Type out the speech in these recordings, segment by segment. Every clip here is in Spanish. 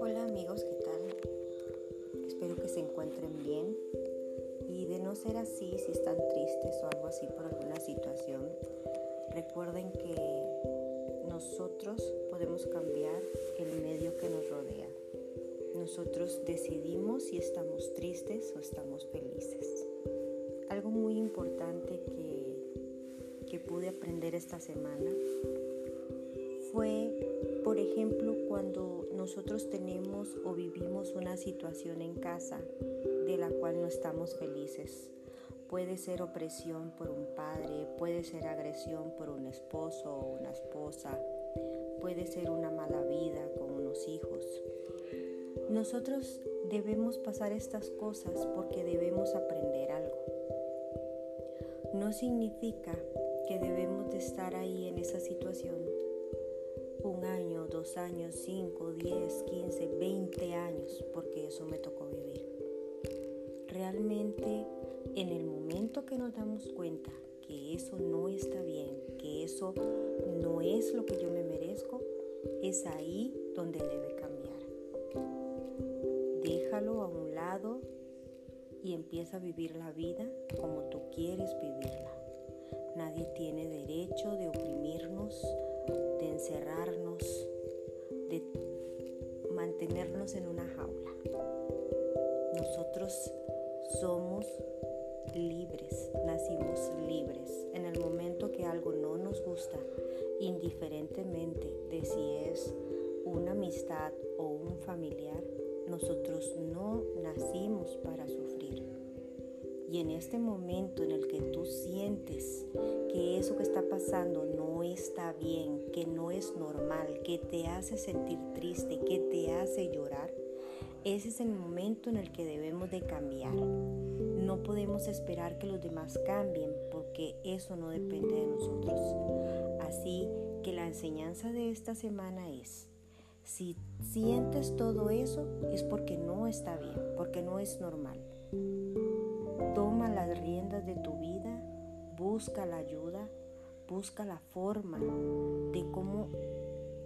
Hola amigos, ¿qué tal? Espero que se encuentren bien y de no ser así, si están tristes o algo así por alguna situación, recuerden que nosotros podemos cambiar el medio que nos rodea. Nosotros decidimos si estamos tristes o estamos felices. Algo muy importante que, que pude aprender esta semana fue, por ejemplo, cuando nosotros tenemos o vivimos una situación en casa de la cual no estamos felices. Puede ser opresión por un padre, puede ser agresión por un esposo o una esposa, puede ser una mala vida con unos hijos. Nosotros debemos pasar estas cosas porque debemos aprender algo. No significa que debemos de estar ahí en esa situación un año, dos años, cinco, diez, quince, veinte años, porque eso me tocó vivir. Realmente en el momento que nos damos cuenta que eso no está bien, que eso no es lo que yo me merezco, es ahí donde debe cambiar déjalo a un lado y empieza a vivir la vida como tú quieres vivirla. Nadie tiene derecho de oprimirnos, de encerrarnos, de mantenernos en una jaula. Nosotros somos libres, nacimos libres. En el momento que algo no nos gusta, indiferentemente de si es una amistad o un familiar, nosotros no nacimos para sufrir. Y en este momento en el que tú sientes que eso que está pasando no está bien, que no es normal, que te hace sentir triste, que te hace llorar, ese es el momento en el que debemos de cambiar. No podemos esperar que los demás cambien porque eso no depende de nosotros. Así que la enseñanza de esta semana es, si sientes todo eso es porque no está bien, porque no es normal. Las riendas de tu vida, busca la ayuda, busca la forma de cómo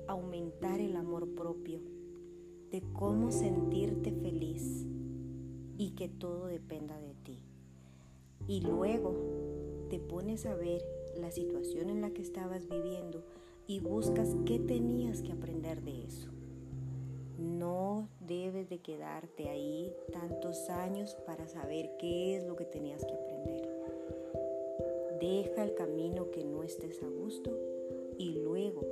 aumentar el amor propio, de cómo sentirte feliz y que todo dependa de ti. Y luego te pones a ver la situación en la que estabas viviendo y buscas qué tenías que aprender de eso. Debes de quedarte ahí tantos años para saber qué es lo que tenías que aprender. Deja el camino que no estés a gusto y luego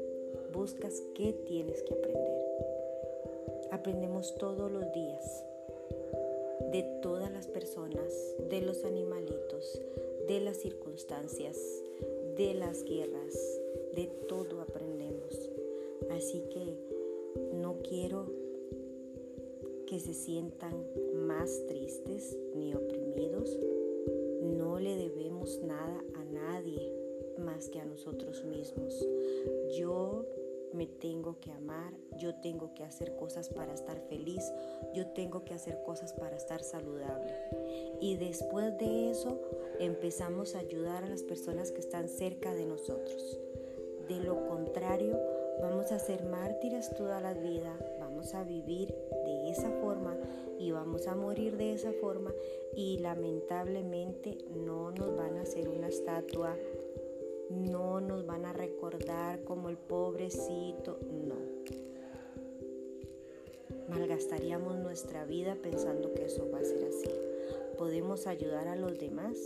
buscas qué tienes que aprender. Aprendemos todos los días de todas las personas, de los animalitos, de las circunstancias, de las guerras, de todo aprendemos. Así que no quiero que se sientan más tristes ni oprimidos. No le debemos nada a nadie más que a nosotros mismos. Yo me tengo que amar, yo tengo que hacer cosas para estar feliz, yo tengo que hacer cosas para estar saludable. Y después de eso empezamos a ayudar a las personas que están cerca de nosotros. De lo contrario, vamos a ser mártires toda la vida, vamos a vivir de esa forma y vamos a morir de esa forma y lamentablemente no nos van a hacer una estatua, no nos van a recordar como el pobrecito, no. Malgastaríamos nuestra vida pensando que eso va a ser así. Podemos ayudar a los demás,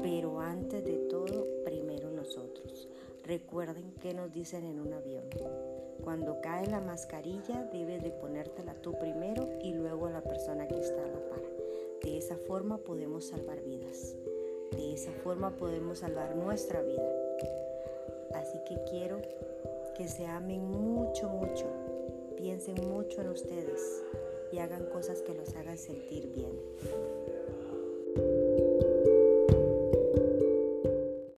pero antes de todo, primero nosotros. Recuerden que nos dicen en un avión. Cuando cae la mascarilla debes de ponértela tú primero y luego a la persona que está a la par. De esa forma podemos salvar vidas. De esa forma podemos salvar nuestra vida. Así que quiero que se amen mucho, mucho. Piensen mucho en ustedes y hagan cosas que los hagan sentir bien.